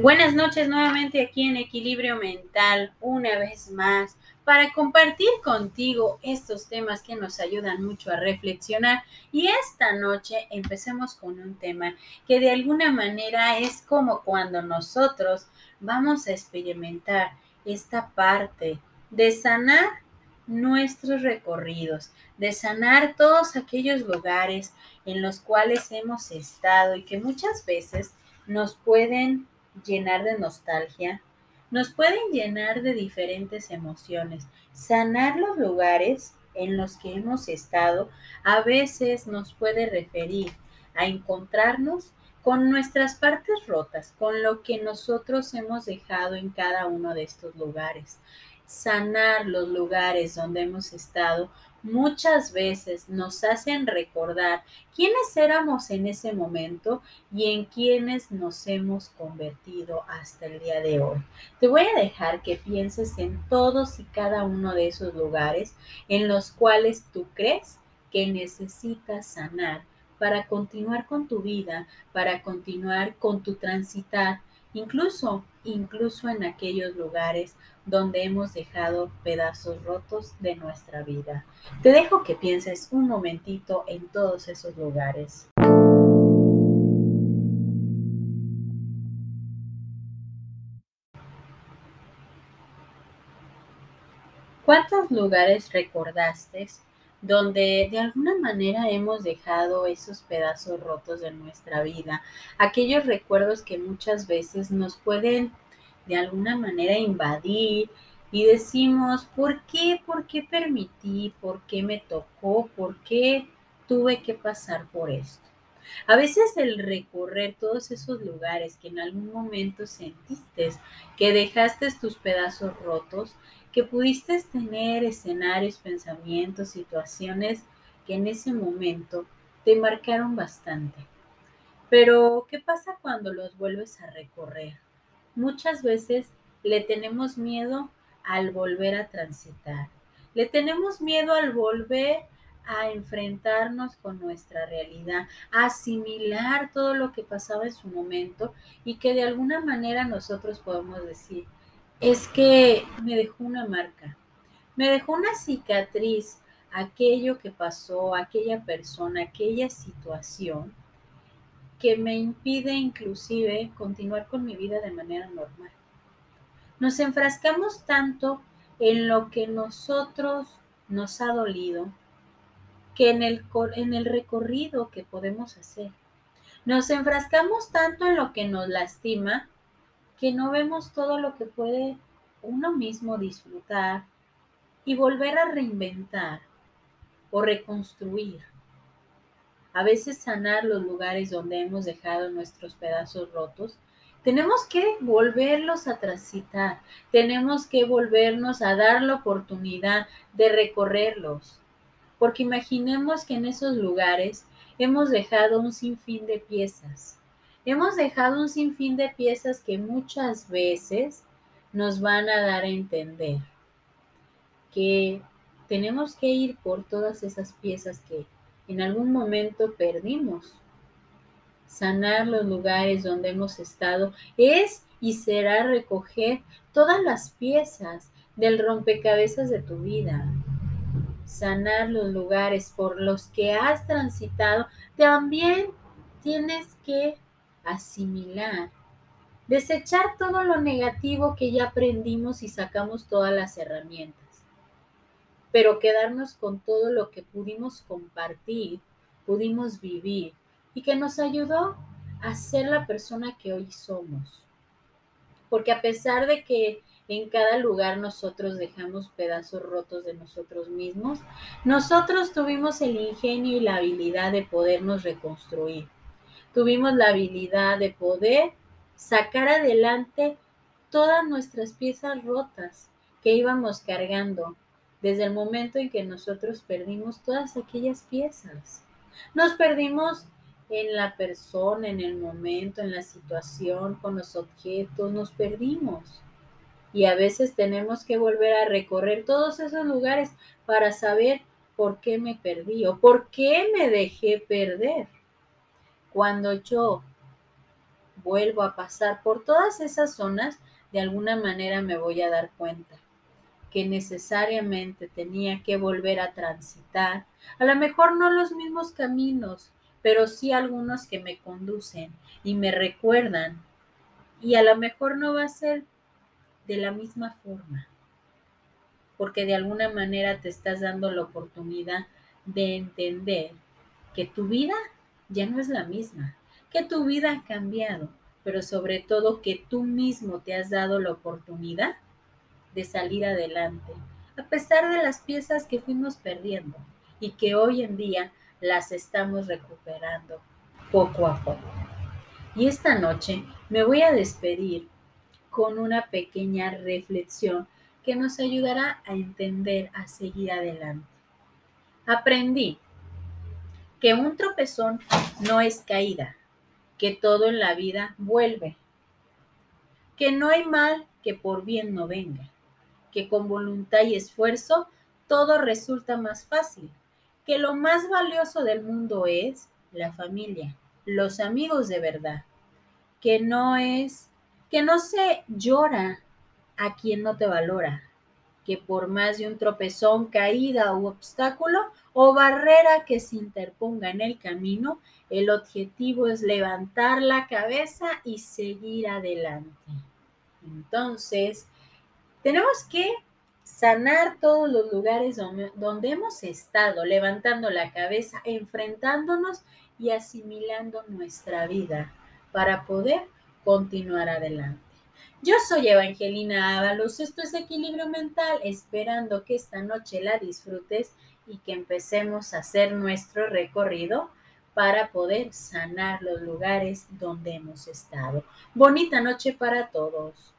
Buenas noches nuevamente aquí en Equilibrio Mental, una vez más, para compartir contigo estos temas que nos ayudan mucho a reflexionar. Y esta noche empecemos con un tema que de alguna manera es como cuando nosotros vamos a experimentar esta parte de sanar nuestros recorridos, de sanar todos aquellos lugares en los cuales hemos estado y que muchas veces nos pueden llenar de nostalgia, nos pueden llenar de diferentes emociones. Sanar los lugares en los que hemos estado a veces nos puede referir a encontrarnos con nuestras partes rotas, con lo que nosotros hemos dejado en cada uno de estos lugares. Sanar los lugares donde hemos estado muchas veces nos hacen recordar quiénes éramos en ese momento y en quiénes nos hemos convertido hasta el día de hoy. Te voy a dejar que pienses en todos y cada uno de esos lugares en los cuales tú crees que necesitas sanar para continuar con tu vida, para continuar con tu transitar, incluso, incluso en aquellos lugares donde hemos dejado pedazos rotos de nuestra vida. Te dejo que pienses un momentito en todos esos lugares. ¿Cuántos lugares recordaste donde de alguna manera hemos dejado esos pedazos rotos de nuestra vida? Aquellos recuerdos que muchas veces nos pueden de alguna manera invadir y decimos, ¿por qué? ¿Por qué permití? ¿Por qué me tocó? ¿Por qué tuve que pasar por esto? A veces el recorrer todos esos lugares que en algún momento sentiste que dejaste tus pedazos rotos, que pudiste tener escenarios, pensamientos, situaciones que en ese momento te marcaron bastante. Pero, ¿qué pasa cuando los vuelves a recorrer? Muchas veces le tenemos miedo al volver a transitar. Le tenemos miedo al volver a enfrentarnos con nuestra realidad, a asimilar todo lo que pasaba en su momento y que de alguna manera nosotros podemos decir, es que me dejó una marca, me dejó una cicatriz, aquello que pasó, aquella persona, aquella situación que me impide inclusive continuar con mi vida de manera normal. Nos enfrascamos tanto en lo que nosotros nos ha dolido que en el, en el recorrido que podemos hacer. Nos enfrascamos tanto en lo que nos lastima que no vemos todo lo que puede uno mismo disfrutar y volver a reinventar o reconstruir. A veces sanar los lugares donde hemos dejado nuestros pedazos rotos, tenemos que volverlos a transitar, tenemos que volvernos a dar la oportunidad de recorrerlos, porque imaginemos que en esos lugares hemos dejado un sinfín de piezas, hemos dejado un sinfín de piezas que muchas veces nos van a dar a entender que tenemos que ir por todas esas piezas que en algún momento perdimos. Sanar los lugares donde hemos estado es y será recoger todas las piezas del rompecabezas de tu vida. Sanar los lugares por los que has transitado, también tienes que asimilar, desechar todo lo negativo que ya aprendimos y sacamos todas las herramientas pero quedarnos con todo lo que pudimos compartir, pudimos vivir y que nos ayudó a ser la persona que hoy somos. Porque a pesar de que en cada lugar nosotros dejamos pedazos rotos de nosotros mismos, nosotros tuvimos el ingenio y la habilidad de podernos reconstruir. Tuvimos la habilidad de poder sacar adelante todas nuestras piezas rotas que íbamos cargando desde el momento en que nosotros perdimos todas aquellas piezas. Nos perdimos en la persona, en el momento, en la situación, con los objetos, nos perdimos. Y a veces tenemos que volver a recorrer todos esos lugares para saber por qué me perdí o por qué me dejé perder. Cuando yo vuelvo a pasar por todas esas zonas, de alguna manera me voy a dar cuenta que necesariamente tenía que volver a transitar, a lo mejor no los mismos caminos, pero sí algunos que me conducen y me recuerdan. Y a lo mejor no va a ser de la misma forma, porque de alguna manera te estás dando la oportunidad de entender que tu vida ya no es la misma, que tu vida ha cambiado, pero sobre todo que tú mismo te has dado la oportunidad de salir adelante, a pesar de las piezas que fuimos perdiendo y que hoy en día las estamos recuperando poco a poco. Y esta noche me voy a despedir con una pequeña reflexión que nos ayudará a entender a seguir adelante. Aprendí que un tropezón no es caída, que todo en la vida vuelve, que no hay mal que por bien no venga, que con voluntad y esfuerzo todo resulta más fácil, que lo más valioso del mundo es la familia, los amigos de verdad, que no es, que no se llora a quien no te valora, que por más de un tropezón, caída u obstáculo o barrera que se interponga en el camino, el objetivo es levantar la cabeza y seguir adelante. Entonces, tenemos que sanar todos los lugares donde, hemos estado, levantando la cabeza, enfrentándonos y asimilando nuestra vida para poder continuar adelante. Yo soy Evangelina Ábalos, esto es Equilibrio Mental, esperando que esta noche la disfrutes y que empecemos a hacer nuestro recorrido para poder sanar los lugares donde hemos estado. Bonita noche para todos.